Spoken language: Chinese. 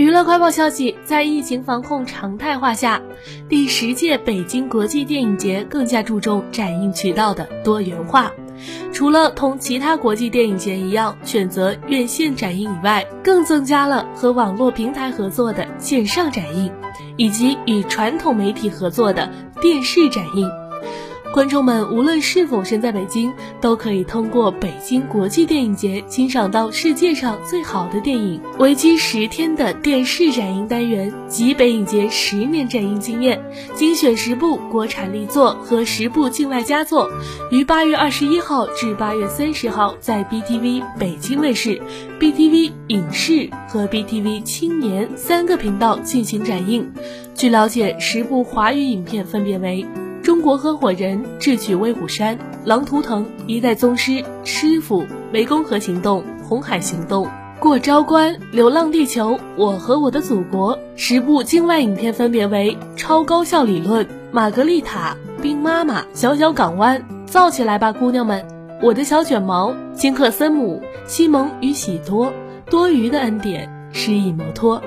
娱乐快报消息，在疫情防控常态化下，第十届北京国际电影节更加注重展映渠道的多元化。除了同其他国际电影节一样选择院线展映以外，更增加了和网络平台合作的线上展映，以及与传统媒体合作的电视展映。观众们无论是否身在北京，都可以通过北京国际电影节欣赏到世界上最好的电影。为期十天的电视展映单元集北影节十年展映经验，精选十部国产力作和十部境外佳作，于八月二十一号至八月三十号在 BTV 北京卫视、BTV 影视和 BTV 青年三个频道进行展映。据了解，十部华语影片分别为。中国合伙人智取威虎山、狼图腾、一代宗师、师傅、湄公河行动、红海行动、过昭关、流浪地球、我和我的祖国。十部境外影片分别为超高效理论、玛格丽塔、冰妈妈、小小港湾、造起来吧姑娘们、我的小卷毛、金克森姆、西蒙与喜多、多余的恩典、失忆摩托。